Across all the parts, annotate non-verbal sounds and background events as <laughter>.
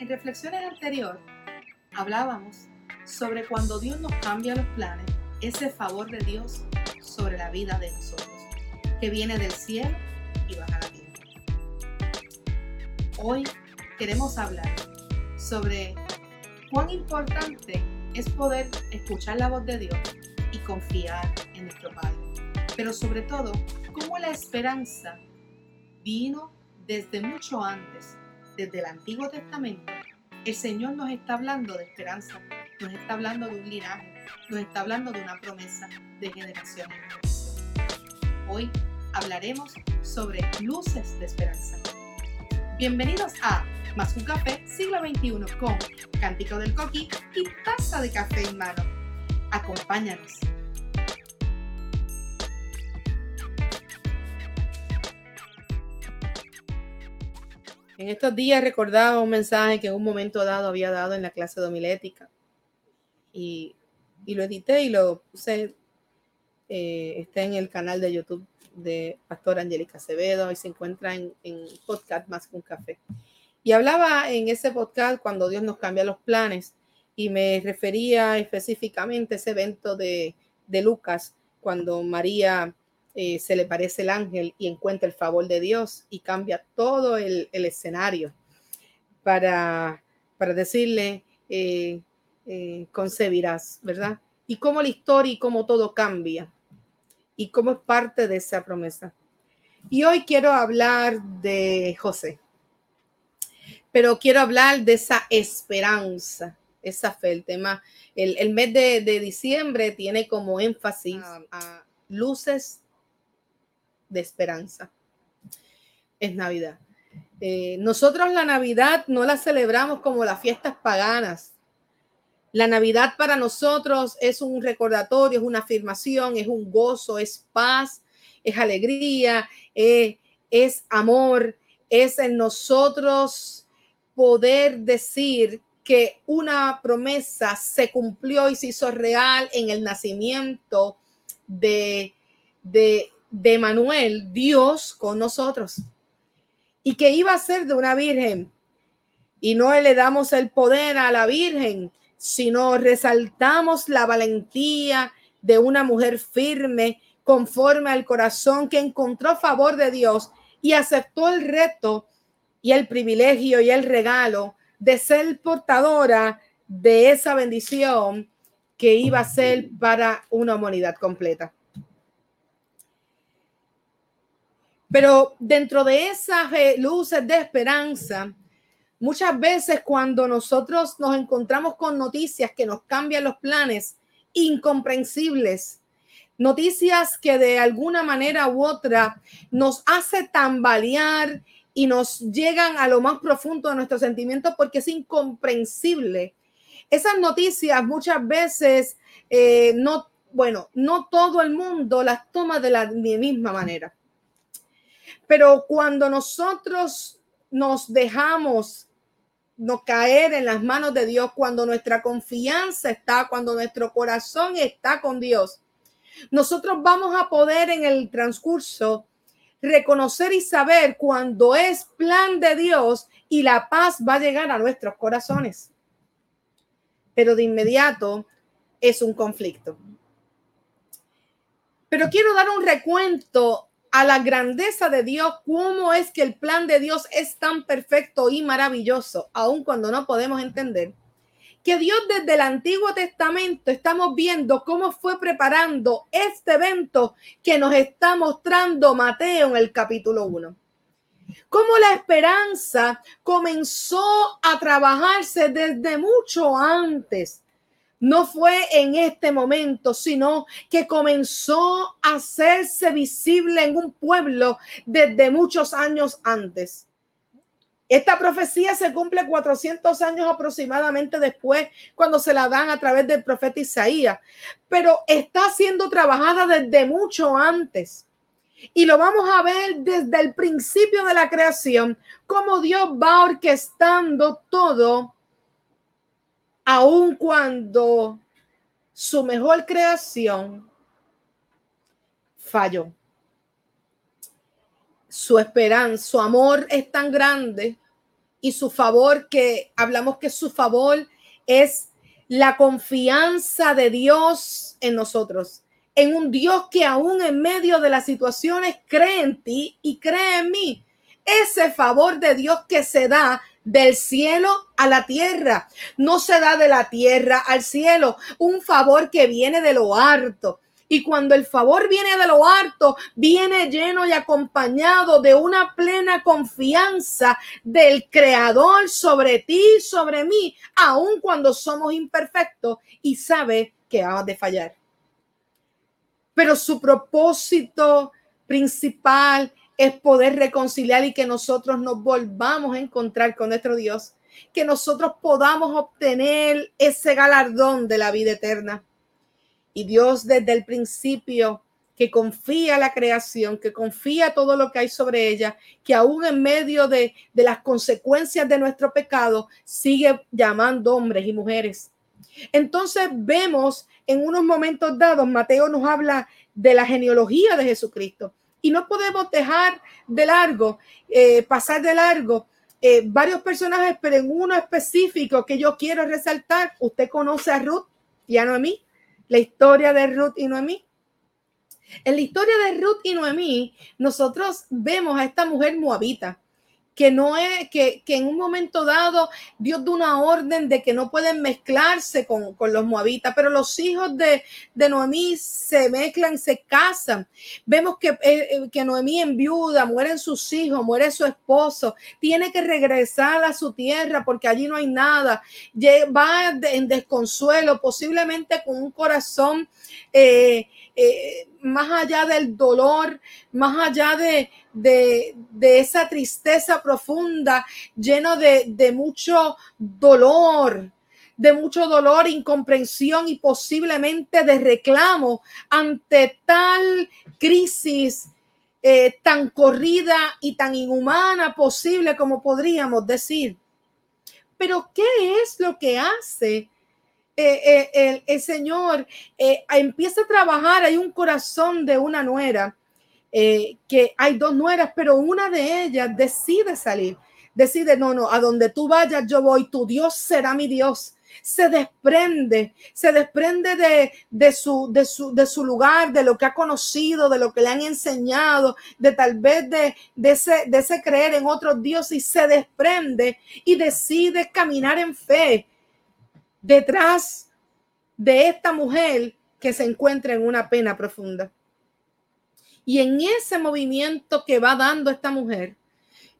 En reflexiones anteriores hablábamos sobre cuando Dios nos cambia los planes, ese favor de Dios sobre la vida de nosotros, que viene del cielo y baja la tierra. Hoy queremos hablar sobre cuán importante es poder escuchar la voz de Dios y confiar en nuestro Padre. Pero sobre todo, cómo la esperanza vino desde mucho antes, desde el Antiguo Testamento. El Señor nos está hablando de esperanza, nos está hablando de un linaje, nos está hablando de una promesa de generación. Hoy hablaremos sobre luces de esperanza. Bienvenidos a Más un Café Siglo XXI con Cántico del Coqui y taza de café en mano. Acompáñanos. En estos días recordaba un mensaje que en un momento dado había dado en la clase de homilética y, y lo edité y lo puse, eh, está en el canal de YouTube de Pastor Angélica Acevedo y se encuentra en, en podcast Más que un café. Y hablaba en ese podcast cuando Dios nos cambia los planes y me refería específicamente a ese evento de, de Lucas cuando María eh, se le parece el ángel y encuentra el favor de Dios y cambia todo el, escenario para, para decirle, eh, eh, concebirás, ¿verdad? Y cómo la historia y cómo todo cambia y cómo es parte de esa promesa. Y hoy quiero hablar de José, pero quiero hablar de esa esperanza, esa fe, el tema, el, mes de, diciembre tiene como énfasis a luces de esperanza. Es Navidad. Eh, nosotros la Navidad no la celebramos como las fiestas paganas. La Navidad para nosotros es un recordatorio, es una afirmación, es un gozo, es paz, es alegría, eh, es amor, es en nosotros poder decir que una promesa se cumplió y se hizo real en el nacimiento de, de, de Manuel, Dios con nosotros, y que iba a ser de una virgen. Y no le damos el poder a la virgen, sino resaltamos la valentía de una mujer firme, conforme al corazón que encontró favor de Dios y aceptó el reto y el privilegio y el regalo de ser portadora de esa bendición que iba a ser para una humanidad completa. Pero dentro de esas eh, luces de esperanza, muchas veces cuando nosotros nos encontramos con noticias que nos cambian los planes incomprensibles, noticias que de alguna manera u otra nos hace tambalear y nos llegan a lo más profundo de nuestros sentimientos porque es incomprensible. Esas noticias muchas veces eh, no, bueno, no todo el mundo las toma de la misma manera. Pero cuando nosotros nos dejamos no caer en las manos de Dios, cuando nuestra confianza está, cuando nuestro corazón está con Dios, nosotros vamos a poder en el transcurso reconocer y saber cuando es plan de Dios y la paz va a llegar a nuestros corazones. Pero de inmediato es un conflicto. Pero quiero dar un recuento a la grandeza de Dios, cómo es que el plan de Dios es tan perfecto y maravilloso, aun cuando no podemos entender, que Dios desde el Antiguo Testamento estamos viendo cómo fue preparando este evento que nos está mostrando Mateo en el capítulo 1. Cómo la esperanza comenzó a trabajarse desde mucho antes no fue en este momento, sino que comenzó a hacerse visible en un pueblo desde muchos años antes. Esta profecía se cumple 400 años aproximadamente después, cuando se la dan a través del profeta Isaías, pero está siendo trabajada desde mucho antes. Y lo vamos a ver desde el principio de la creación, cómo Dios va orquestando todo aun cuando su mejor creación falló. Su esperanza, su amor es tan grande y su favor, que hablamos que su favor es la confianza de Dios en nosotros, en un Dios que aún en medio de las situaciones cree en ti y cree en mí. Ese favor de Dios que se da del cielo a la tierra, no se da de la tierra al cielo, un favor que viene de lo alto, y cuando el favor viene de lo alto, viene lleno y acompañado de una plena confianza del Creador sobre ti, sobre mí, aun cuando somos imperfectos y sabe que vamos de fallar. Pero su propósito principal es poder reconciliar y que nosotros nos volvamos a encontrar con nuestro Dios, que nosotros podamos obtener ese galardón de la vida eterna. Y Dios desde el principio que confía la creación, que confía todo lo que hay sobre ella, que aún en medio de, de las consecuencias de nuestro pecado, sigue llamando hombres y mujeres. Entonces vemos en unos momentos dados, Mateo nos habla de la genealogía de Jesucristo y no podemos dejar de largo, eh, pasar de largo eh, varios personajes, pero en uno específico que yo quiero resaltar, usted conoce a Ruth y a Noemí la historia de Ruth y Noemí. En la historia de Ruth y Noemí, nosotros vemos a esta mujer moabita que no es, que, en un momento dado Dios da una orden de que no pueden mezclarse con, los moabitas, pero los hijos de, de, Noemí se mezclan, se casan. Vemos que, eh, eh, que Noemí en viuda, mueren sus hijos, muere su esposo, tiene que regresar a su tierra porque allí no hay nada, va en desconsuelo, posiblemente con un corazón. Eh, más allá del dolor, más allá de, de, esa tristeza profunda, lleno de, de, mucho dolor, de mucho dolor, incomprensión y posiblemente de reclamo ante tal crisis eh, tan corrida y tan inhumana posible como podríamos decir. Pero ¿qué es lo que hace? Eh, eh, el, Señor empieza a trabajar, hay un corazón de una nuera eh, que hay dos nueras, pero una de ellas decide salir, decide, no, no, a donde tú vayas yo voy, tu Dios será mi Dios. Se desprende, se desprende de, de, su, de, su, de su lugar, de lo que ha conocido, de lo que le han enseñado, de tal vez de, ese, de ese creer en otro Dios y se desprende y decide caminar en fe detrás de esta mujer que se encuentra en una pena profunda. Y en ese movimiento que va dando esta mujer,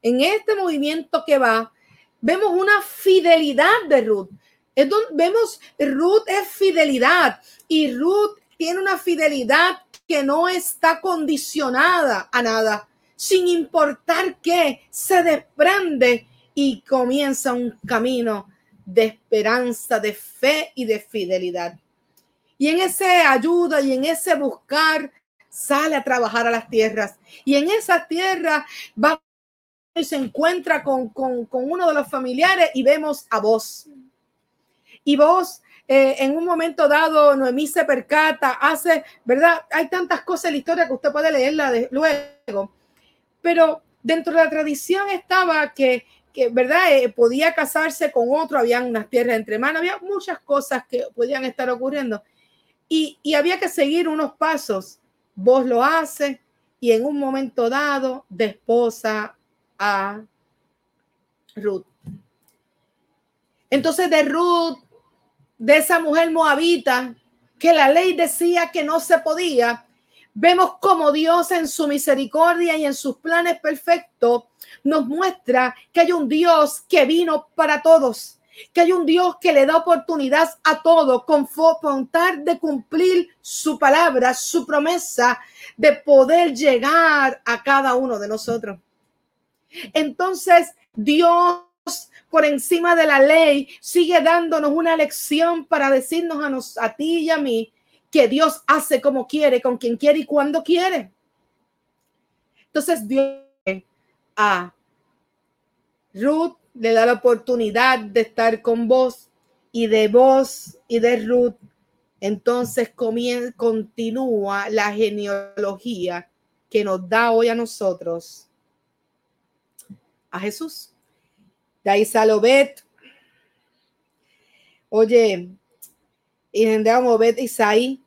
en este movimiento que va, vemos una fidelidad de Ruth. Es vemos Ruth es fidelidad y Ruth tiene una fidelidad que no está condicionada a nada, sin importar qué, se desprende y comienza un camino de esperanza, de fe y de fidelidad. Y en ese ayuda y en ese buscar sale a trabajar a las tierras y en esas tierras va y se encuentra con, uno de los familiares y vemos a vos. Y vos, eh, en un momento dado, Noemí se percata, hace, ¿verdad? Hay tantas cosas en la historia que usted puede leerla de, luego, pero dentro de la tradición estaba que, que ¿verdad? Eh, podía casarse con otro, habían unas tierras entre manos, había muchas cosas que podían estar ocurriendo. Y, y había que seguir unos pasos vos lo haces y en un momento dado desposa a Ruth. Entonces de Ruth, de esa mujer moabita, que la ley decía que no se podía, vemos como Dios en su misericordia y en sus planes perfectos nos muestra que hay un Dios que vino para todos que hay un Dios que le da oportunidad a todo con voluntad de cumplir su palabra, su promesa, de poder llegar a cada uno de nosotros. Entonces, Dios por encima de la ley sigue dándonos una lección para decirnos a, nos, a ti y a mí que Dios hace como quiere, con quien quiere y cuando quiere. Entonces, Dios a Ruth le da la oportunidad de estar con vos y de vos y de Ruth, entonces continúa la genealogía que nos da hoy a nosotros a Jesús. De ahí Salobet. Oye, y Obed Isaí,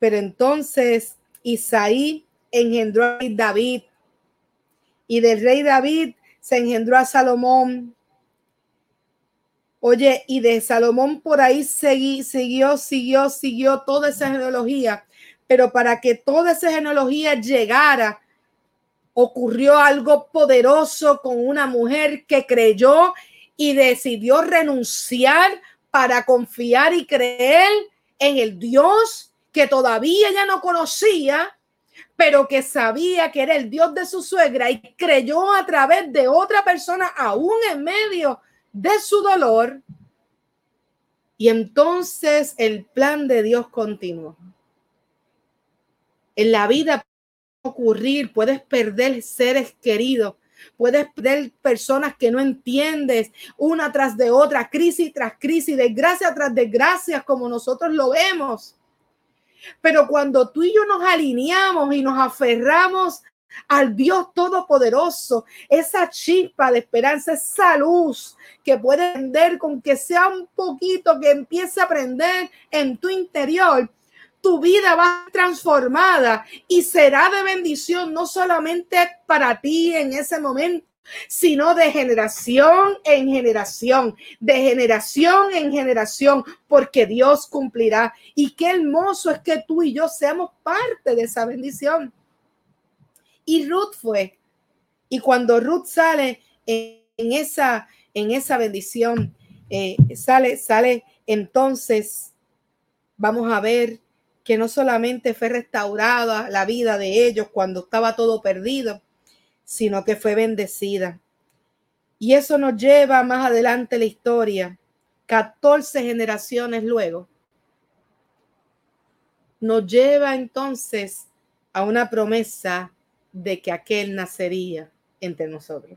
pero entonces Isaí engendró a David y del rey David se engendró a Salomón. Oye, y de Salomón por ahí seguí, siguió, siguió, siguió toda esa genealogía, pero para que toda esa genealogía llegara, ocurrió algo poderoso con una mujer que creyó y decidió renunciar para confiar y creer en el Dios que todavía ya no conocía, pero que sabía que era el Dios de su suegra y creyó a través de otra persona, aún en medio de su dolor. Y entonces el plan de Dios continuó. En la vida puede ocurrir, puedes perder seres queridos, puedes perder personas que no entiendes una tras de otra, crisis tras crisis, desgracia tras desgracia, como nosotros lo vemos. Pero cuando tú y yo nos alineamos y nos aferramos al Dios Todopoderoso, esa chispa de esperanza, esa luz que puede prender con que sea un poquito que empiece a prender en tu interior, tu vida va transformada y será de bendición no solamente para ti en ese momento, sino de generación en generación, de generación en generación, porque Dios cumplirá. Y qué hermoso es que tú y yo seamos parte de esa bendición. Y Ruth fue. Y cuando Ruth sale en, esa, en esa bendición, eh, sale, sale entonces, vamos a ver que no solamente fue restaurada la vida de ellos cuando estaba todo perdido, sino que fue bendecida. Y eso nos lleva más adelante la historia, 14 generaciones luego. Nos lleva entonces a una promesa de que aquel nacería entre nosotros.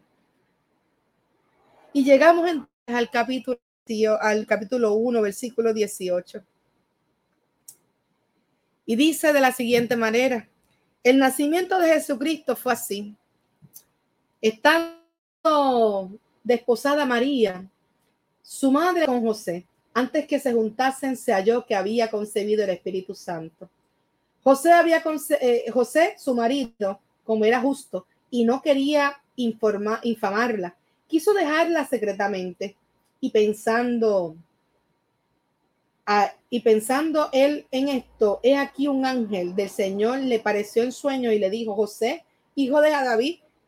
Y llegamos al capítulo, al capítulo 1, versículo 18. Y dice de la siguiente manera, el nacimiento de Jesucristo fue así. Estando desposada María, su madre con José, antes que se juntasen, se halló que había concebido el Espíritu Santo. José había eh, José, su marido, como era justo, y no quería informar, infamarla, quiso dejarla secretamente. Y pensando, y pensando él en esto, he aquí un ángel del Señor le pareció en sueño y le dijo, José, hijo de David,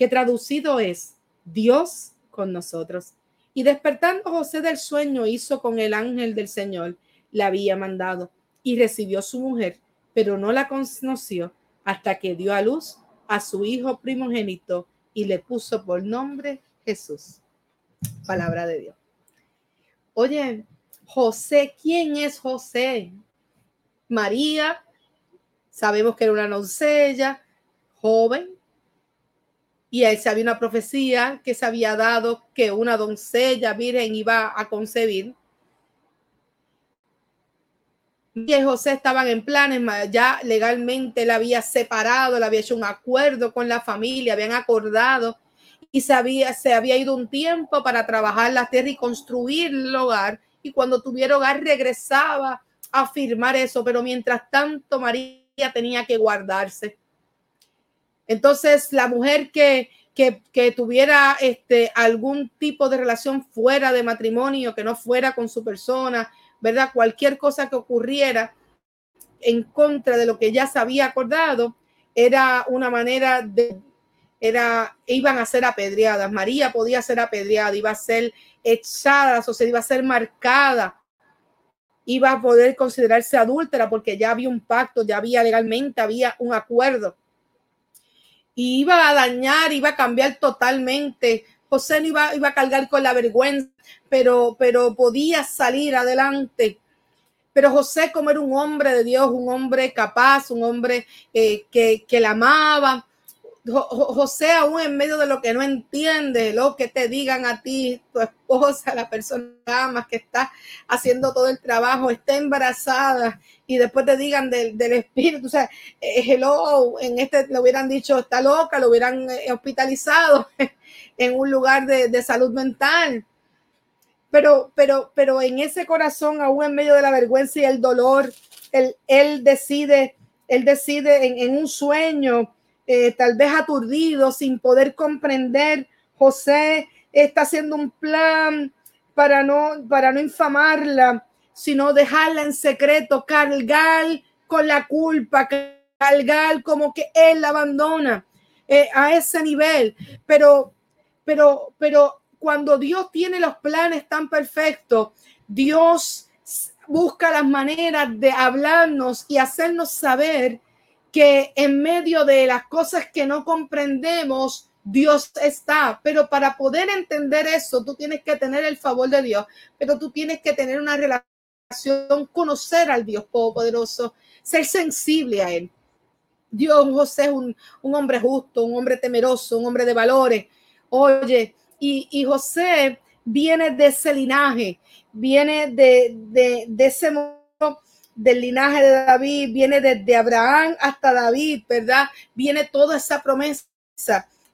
que traducido es Dios con nosotros. Y despertando José del sueño, hizo con el ángel del Señor, le había mandado, y recibió su mujer, pero no la conoció hasta que dio a luz a su hijo primogénito y le puso por nombre Jesús. Palabra de Dios. Oye, José, ¿quién es José? María, sabemos que era una doncella, joven, y ahí se había una profecía que se había dado que una doncella virgen iba a concebir. Y José estaban en planes, ya legalmente la había separado, le había hecho un acuerdo con la familia, habían acordado y se había, se había ido un tiempo para trabajar la tierra y construir el hogar. Y cuando tuviera hogar regresaba a firmar eso, pero mientras tanto María tenía que guardarse. Entonces, la mujer que, que, tuviera este, algún tipo de relación fuera de matrimonio, que no fuera con su persona, ¿verdad? Cualquier cosa que ocurriera en contra de lo que ya se había acordado, era una manera de, era, iban a ser apedreadas. María podía ser apedreada, iba a ser echada, o sea, iba a ser marcada, iba a poder considerarse adúltera porque ya había un pacto, ya había legalmente, había un acuerdo iba a dañar, iba a cambiar totalmente José no iba, iba a cargar con la vergüenza, pero, pero podía salir adelante. Pero José, como era un hombre de Dios, un hombre capaz, un hombre eh, que, que la amaba, José, aún en medio de lo que no entiende, lo que te digan a ti, tu esposa, la persona más que está haciendo todo el trabajo, está embarazada y después te digan del, espíritu, o sea, eh, hello, en este le hubieran dicho está loca, lo hubieran eh, hospitalizado <laughs> en un lugar de, salud mental. Pero, pero, pero en ese corazón, aún en medio de la vergüenza y el dolor, él, él decide, él decide en, en un sueño eh, tal vez aturdido, sin poder comprender. José está haciendo un plan para no, para no infamarla, sino dejarla en secreto, cargar con la culpa, cargar como que él la abandona eh, a ese nivel. Pero, pero, pero cuando Dios tiene los planes tan perfectos, Dios busca las maneras de hablarnos y hacernos saber que en medio de las cosas que no comprendemos, Dios está. Pero para poder entender eso, tú tienes que tener el favor de Dios, pero tú tienes que tener una relación, conocer al Dios Poderoso, ser sensible a Él. Dios, José es un, hombre justo, un hombre temeroso, un hombre de valores. Oye, y, y José viene de ese linaje, viene de, de, de ese del linaje de David, viene desde Abraham hasta David, ¿verdad? Viene toda esa promesa.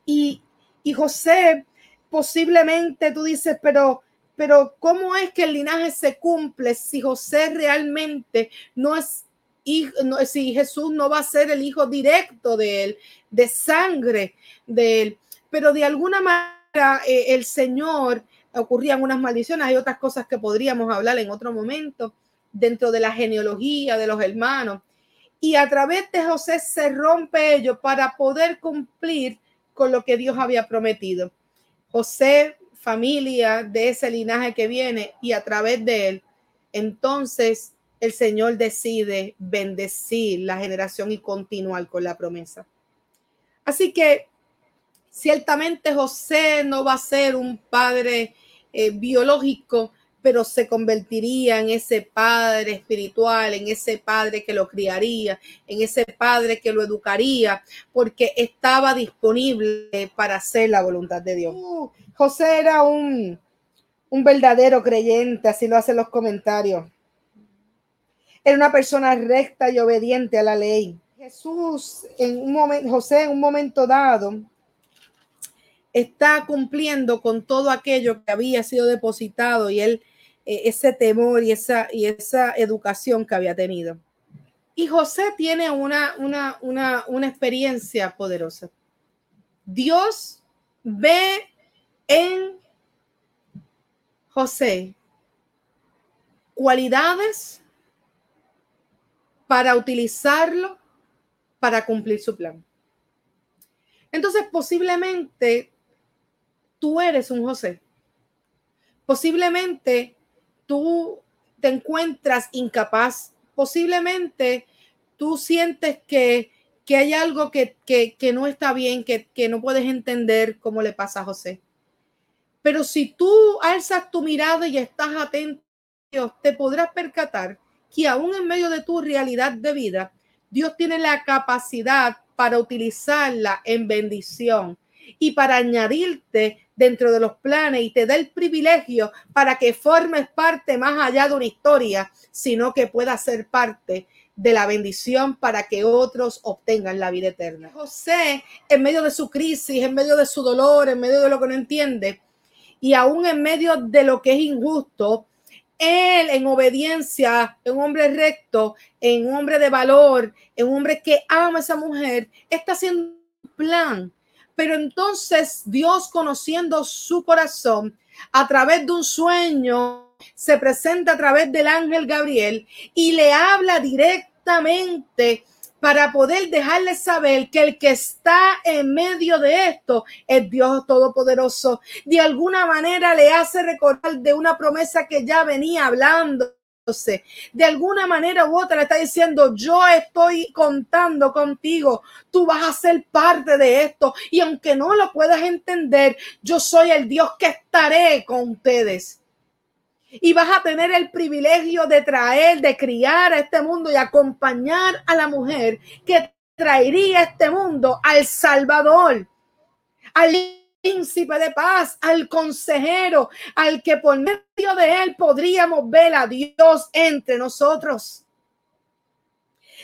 Y, y José, posiblemente tú dices, pero, pero ¿cómo es que el linaje se cumple si José realmente no es hijo, no, si Jesús no va a ser el hijo directo de él, de sangre de él? Pero de alguna manera eh, el Señor ocurrían unas maldiciones, hay otras cosas que podríamos hablar en otro momento dentro de la genealogía de los hermanos. Y a través de José se rompe ello para poder cumplir con lo que Dios había prometido. José, familia de ese linaje que viene, y a través de él, entonces el Señor decide bendecir la generación y continuar con la promesa. Así que ciertamente José no va a ser un padre eh, biológico, pero se convertiría en ese padre espiritual, en ese padre que lo criaría, en ese padre que lo educaría, porque estaba disponible para hacer la voluntad de Dios. Uh, José era un, un verdadero creyente, así lo hacen los comentarios. Era una persona recta y obediente a la ley. Jesús, en un momento, José en un momento dado, está cumpliendo con todo aquello que había sido depositado y él ese temor y esa, y esa educación que había tenido. Y José tiene una, una, una, una experiencia poderosa. Dios ve en José cualidades para utilizarlo para cumplir su plan. Entonces, posiblemente tú eres un José. Posiblemente tú te encuentras incapaz, posiblemente tú sientes que, hay algo que, no está bien, que, que no puedes entender cómo le pasa a José. Pero si tú alzas tu mirada y estás atento, te podrás percatar que aún en medio de tu realidad de vida, Dios tiene la capacidad para utilizarla en bendición y para añadirte dentro de los planes y te da el privilegio para que formes parte más allá de una historia, sino que pueda ser parte de la bendición para que otros obtengan la vida eterna. José, en medio de su crisis, en medio de su dolor, en medio de lo que no entiende, y aún en medio de lo que es injusto, él en obediencia, en un hombre recto, en un hombre de valor, en un hombre que ama a esa mujer, está haciendo un plan pero entonces Dios, conociendo su corazón, a través de un sueño, se presenta a través del ángel Gabriel y le habla directamente para poder dejarle saber que el que está en medio de esto es Dios Todopoderoso. De alguna manera le hace recordar de una promesa que ya venía hablando de alguna manera u otra le está diciendo, yo estoy contando contigo, tú vas a ser parte de esto y aunque no lo puedas entender, yo soy el Dios que estaré con ustedes. Y vas a tener el privilegio de traer, de criar a este mundo y acompañar a la mujer que traería este mundo al Salvador, al príncipe de paz, al consejero, al que por medio de él podríamos ver a Dios entre nosotros.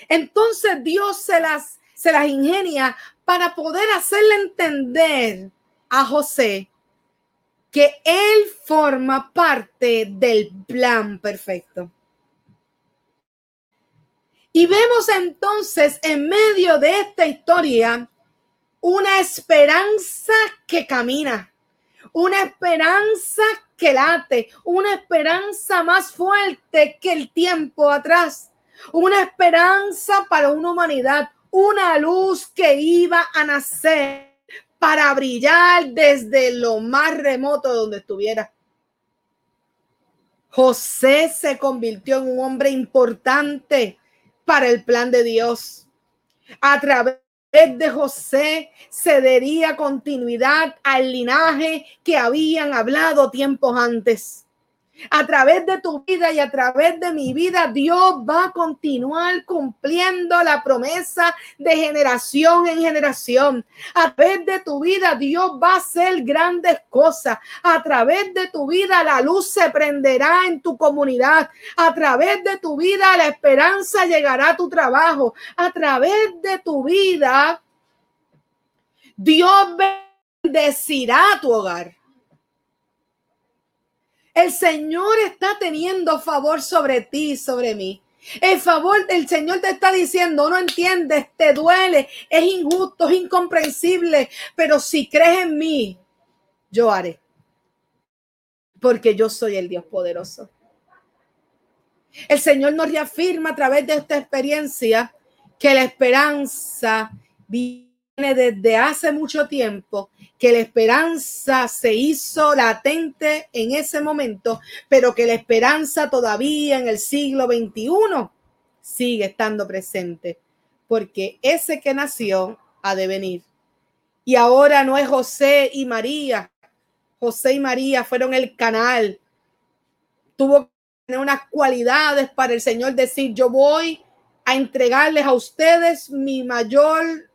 Entonces Dios se las, se las ingenia para poder hacerle entender a José que él forma parte del plan perfecto. Y vemos entonces en medio de esta historia una esperanza que camina, una esperanza que late, una esperanza más fuerte que el tiempo atrás, una esperanza para una humanidad, una luz que iba a nacer para brillar desde lo más remoto donde estuviera. José se convirtió en un hombre importante para el plan de Dios. A través de José se daría continuidad al linaje que habían hablado tiempos antes. A través de tu vida y a través de mi vida, Dios va a continuar cumpliendo la promesa de generación en generación. A través de tu vida, Dios va a hacer grandes cosas. A través de tu vida, la luz se prenderá en tu comunidad. A través de tu vida, la esperanza llegará a tu trabajo. A través de tu vida, Dios bendecirá tu hogar. El Señor está teniendo favor sobre ti, sobre mí. El favor del Señor te está diciendo, no entiendes, te duele, es injusto, es incomprensible, pero si crees en mí, yo haré. Porque yo soy el Dios poderoso. El Señor nos reafirma a través de esta experiencia que la esperanza desde hace mucho tiempo, que la esperanza se hizo latente en ese momento, pero que la esperanza todavía en el siglo XXI sigue estando presente, porque ese que nació ha de venir. Y ahora no es José y María. José y María fueron el canal. Tuvo que tener unas cualidades para el Señor decir, yo voy a entregarles a ustedes mi mayor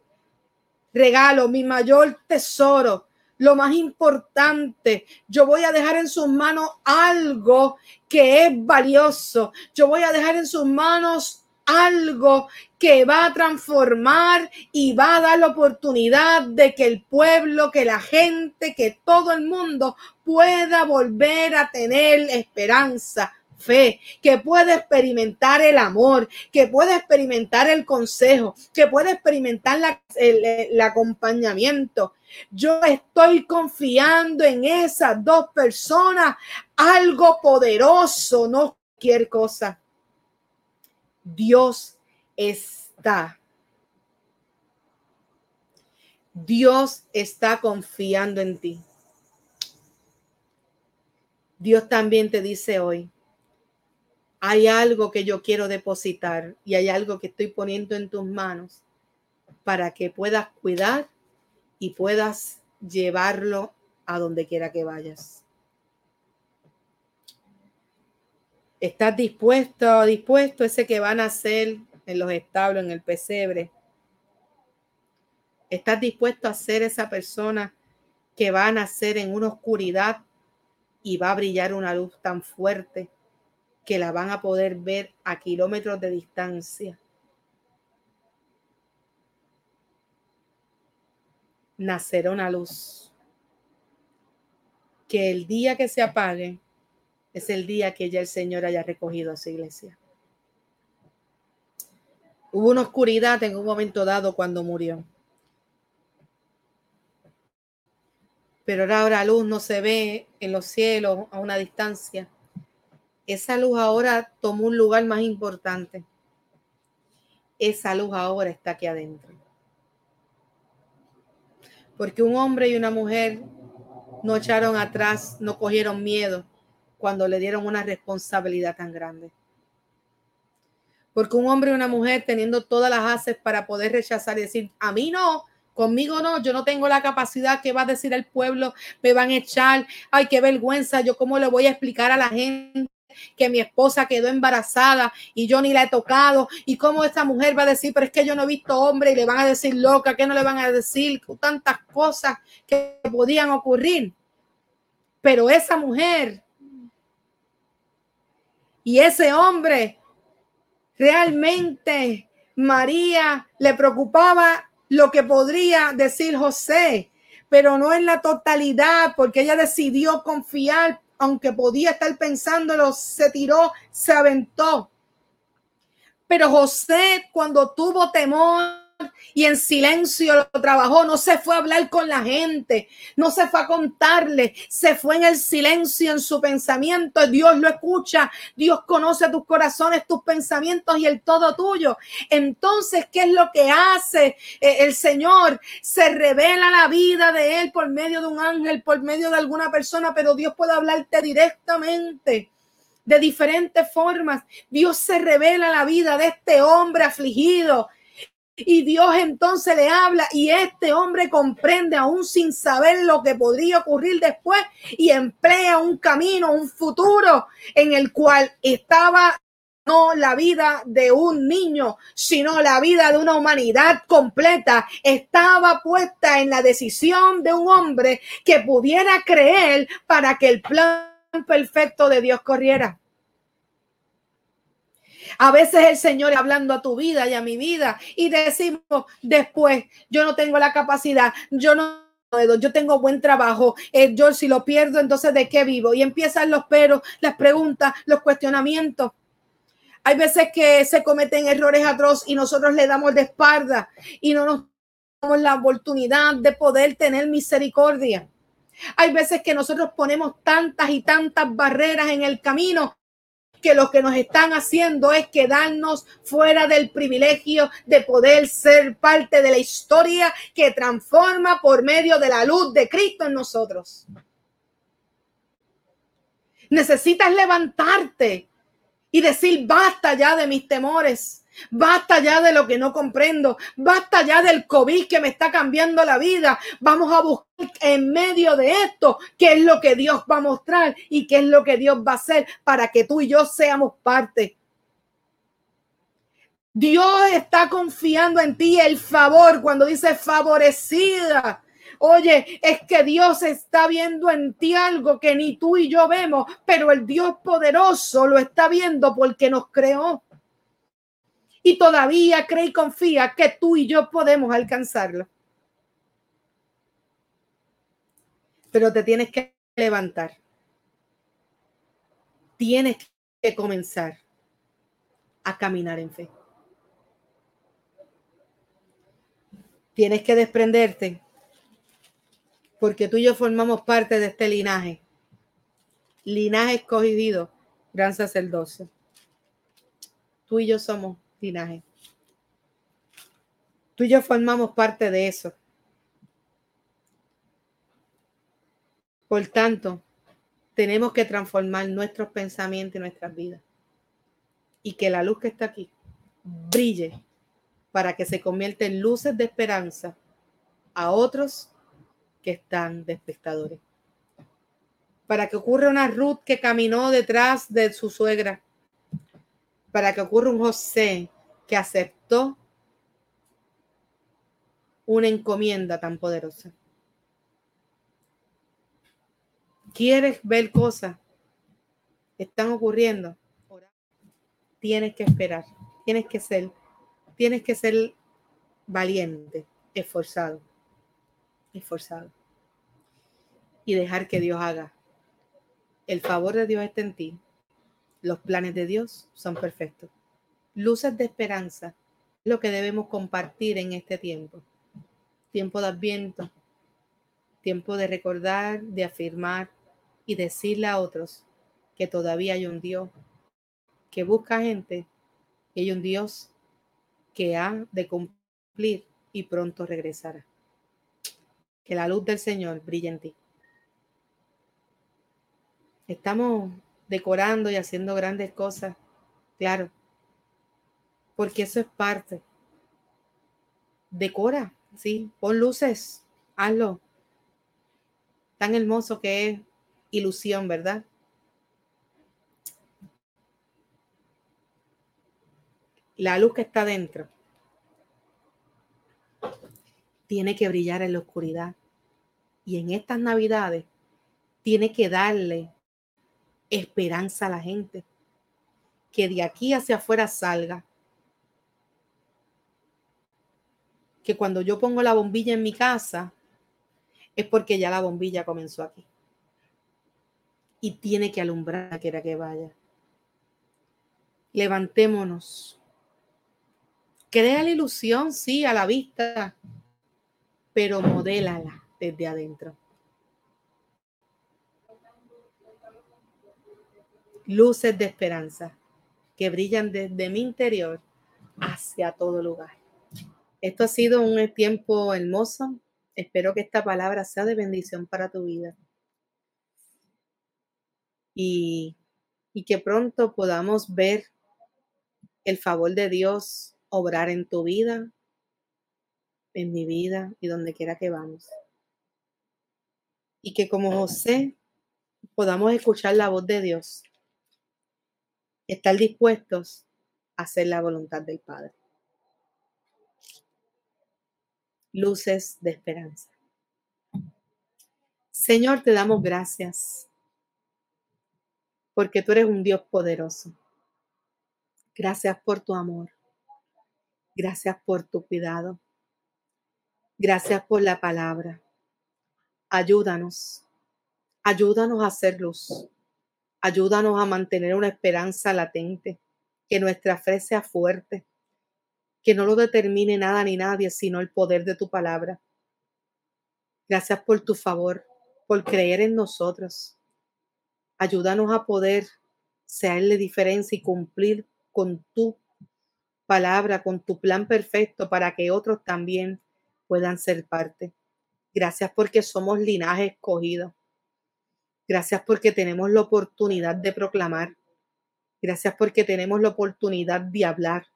regalo, mi mayor tesoro, lo más importante. Yo voy a dejar en sus manos algo que es valioso. Yo voy a dejar en sus manos algo que va a transformar y va a dar la oportunidad de que el pueblo, que la gente, que todo el mundo pueda volver a tener esperanza, fe, que puede experimentar el amor, que puede experimentar el consejo, que puede experimentar el, acompañamiento. Yo estoy confiando en esas dos personas, algo poderoso, no cualquier cosa. Dios está. Dios está confiando en ti. Dios también te dice hoy, hay algo que yo quiero depositar y hay algo que estoy poniendo en tus manos para que puedas cuidar y puedas llevarlo a donde quiera que vayas. ¿Estás dispuesto, dispuesto ese que van a hacer en los establos, en el pesebre? ¿Estás dispuesto a ser esa persona que va a nacer en una oscuridad y va a brillar una luz tan fuerte que la van a poder ver a kilómetros de distancia. Nacerá una luz. Que el día que se apague es el día que ya el Señor haya recogido a su iglesia. Hubo una oscuridad en un momento dado cuando murió. Pero ahora la luz no se ve en los cielos a una distancia esa luz ahora tomó un lugar más importante. Esa luz ahora está aquí adentro. Porque un hombre y una mujer no echaron atrás, no cogieron miedo cuando le dieron una responsabilidad tan grande. Porque un hombre y una mujer teniendo todas las haces para poder rechazar y decir, a mí no, conmigo no, yo no tengo la capacidad que va a decir el pueblo, me van a echar, ay, qué vergüenza, yo cómo le voy a explicar a la gente que mi esposa quedó embarazada y yo ni la he tocado y cómo esta mujer va a decir, pero es que yo no he visto hombre y le van a decir loca, que no le van a decir tantas cosas que podían ocurrir. Pero esa mujer y ese hombre realmente María le preocupaba lo que podría decir José, pero no en la totalidad, porque ella decidió confiar, aunque podía estar pensándolo, se tiró, se aventó. Pero José, cuando tuvo temor, y en silencio lo trabajó, no se fue a hablar con la gente, no se fue a contarle, se fue en el silencio, en su pensamiento, Dios lo escucha, Dios conoce tus corazones, tus pensamientos y el todo tuyo. Entonces, ¿qué es lo que hace eh, el Señor? Se revela la vida de Él por medio de un ángel, por medio de alguna persona, pero Dios puede hablarte directamente de diferentes formas. Dios se revela la vida de este hombre afligido, y Dios entonces le habla y este hombre comprende aún sin saber lo que podría ocurrir después y emplea un camino, un futuro en el cual estaba no la vida de un niño, sino la vida de una humanidad completa. Estaba puesta en la decisión de un hombre que pudiera creer para que el plan perfecto de Dios corriera. A veces el Señor hablando a tu vida y a mi vida y decimos después, yo no tengo la capacidad, yo no puedo, yo tengo buen trabajo, eh, yo si lo pierdo, entonces ¿de qué vivo? Y empiezan los peros, las preguntas, los cuestionamientos. Hay veces que se cometen errores atroz y nosotros le damos de espalda y no nos damos la oportunidad de poder tener misericordia. Hay veces que nosotros ponemos tantas y tantas barreras en el camino que lo que nos están haciendo es quedarnos fuera del privilegio de poder ser parte de la historia que transforma por medio de la luz de Cristo en nosotros. Necesitas levantarte y decir, basta ya de mis temores. Basta ya de lo que no comprendo. Basta ya del COVID que me está cambiando la vida. Vamos a buscar en medio de esto qué es lo que Dios va a mostrar y qué es lo que Dios va a hacer para que tú y yo seamos parte. Dios está confiando en ti el favor cuando dice favorecida. Oye, es que Dios está viendo en ti algo que ni tú y yo vemos, pero el Dios poderoso lo está viendo porque nos creó y todavía cree y confía que tú y yo podemos alcanzarlo. Pero te tienes que levantar. Tienes que comenzar a caminar en fe. Tienes que desprenderte porque tú y yo formamos parte de este linaje. Linaje escogido, gran sacerdocio. Tú y yo somos linaje. Tú y yo formamos parte de eso. Por tanto, tenemos que transformar nuestros pensamientos y nuestras vidas. Y que la luz que está aquí brille para que se convierta en luces de esperanza a otros que están de espectadores. Para que ocurra una Ruth que caminó detrás de su suegra para que ocurra un José que aceptó una encomienda tan poderosa. ¿Quieres ver cosas que están ocurriendo? Tienes que esperar, tienes que ser, tienes que ser valiente, esforzado, esforzado. Y dejar que Dios haga. El favor de Dios está en ti los planes de Dios son perfectos. Luces de esperanza, lo que debemos compartir en este tiempo. Tiempo de adviento, tiempo de recordar, de afirmar y decirle a otros que todavía hay un Dios que busca gente y hay un Dios que ha de cumplir y pronto regresará. Que la luz del Señor brille en ti. Estamos decorando y haciendo grandes cosas, claro. porque eso es parte. Decora, sí, pon luces, hazlo. Tan hermoso que es ilusión, ¿verdad? La luz que está dentro tiene que brillar en la oscuridad. Y en estas navidades tiene que darle esperanza a la gente. Que de aquí hacia afuera salga. Que cuando yo pongo la bombilla en mi casa, es porque ya la bombilla comenzó aquí. Y tiene que alumbrar quiera que vaya. Levantémonos. Crea la ilusión, sí, a la vista, pero modélala desde adentro. Luces de esperanza que brillan desde mi interior hacia todo lugar. Esto ha sido un tiempo hermoso. Espero que esta palabra sea de bendición para tu vida. Y, y que pronto podamos ver el favor de Dios obrar en tu vida, en mi vida y donde quiera que vamos. Y que como José podamos escuchar la voz de Dios, estar dispuestos a hacer la voluntad del Padre. Luces de esperanza. Señor, te damos gracias porque tú eres un Dios poderoso. Gracias por tu amor. Gracias por tu cuidado. Gracias por la palabra. Ayúdanos. Ayúdanos a hacer luz. Ayúdanos a mantener una esperanza latente. Que nuestra fe sea fuerte. Que no lo determine nada ni nadie, sino el poder de tu palabra. Gracias por tu favor, por creer en nosotros. Ayúdanos a poder serle diferencia y cumplir con tu palabra, con tu plan perfecto para que otros también puedan ser parte. Gracias porque somos linaje escogido. Gracias porque tenemos la oportunidad de proclamar. Gracias porque tenemos la oportunidad de hablar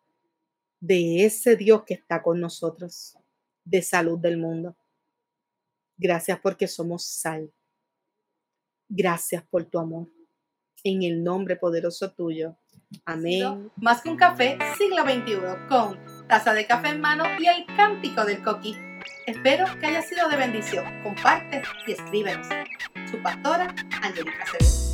de ese Dios que está con nosotros, de salud del mundo. Gracias porque somos sal. Gracias por tu amor. En el nombre poderoso tuyo. Amén. Más que un café, siglo XXI, con taza de café en mano y el cántico del coqui. Espero que haya sido de bendición. Comparte y escríbenos. Su pastora, Angélica Acevedo.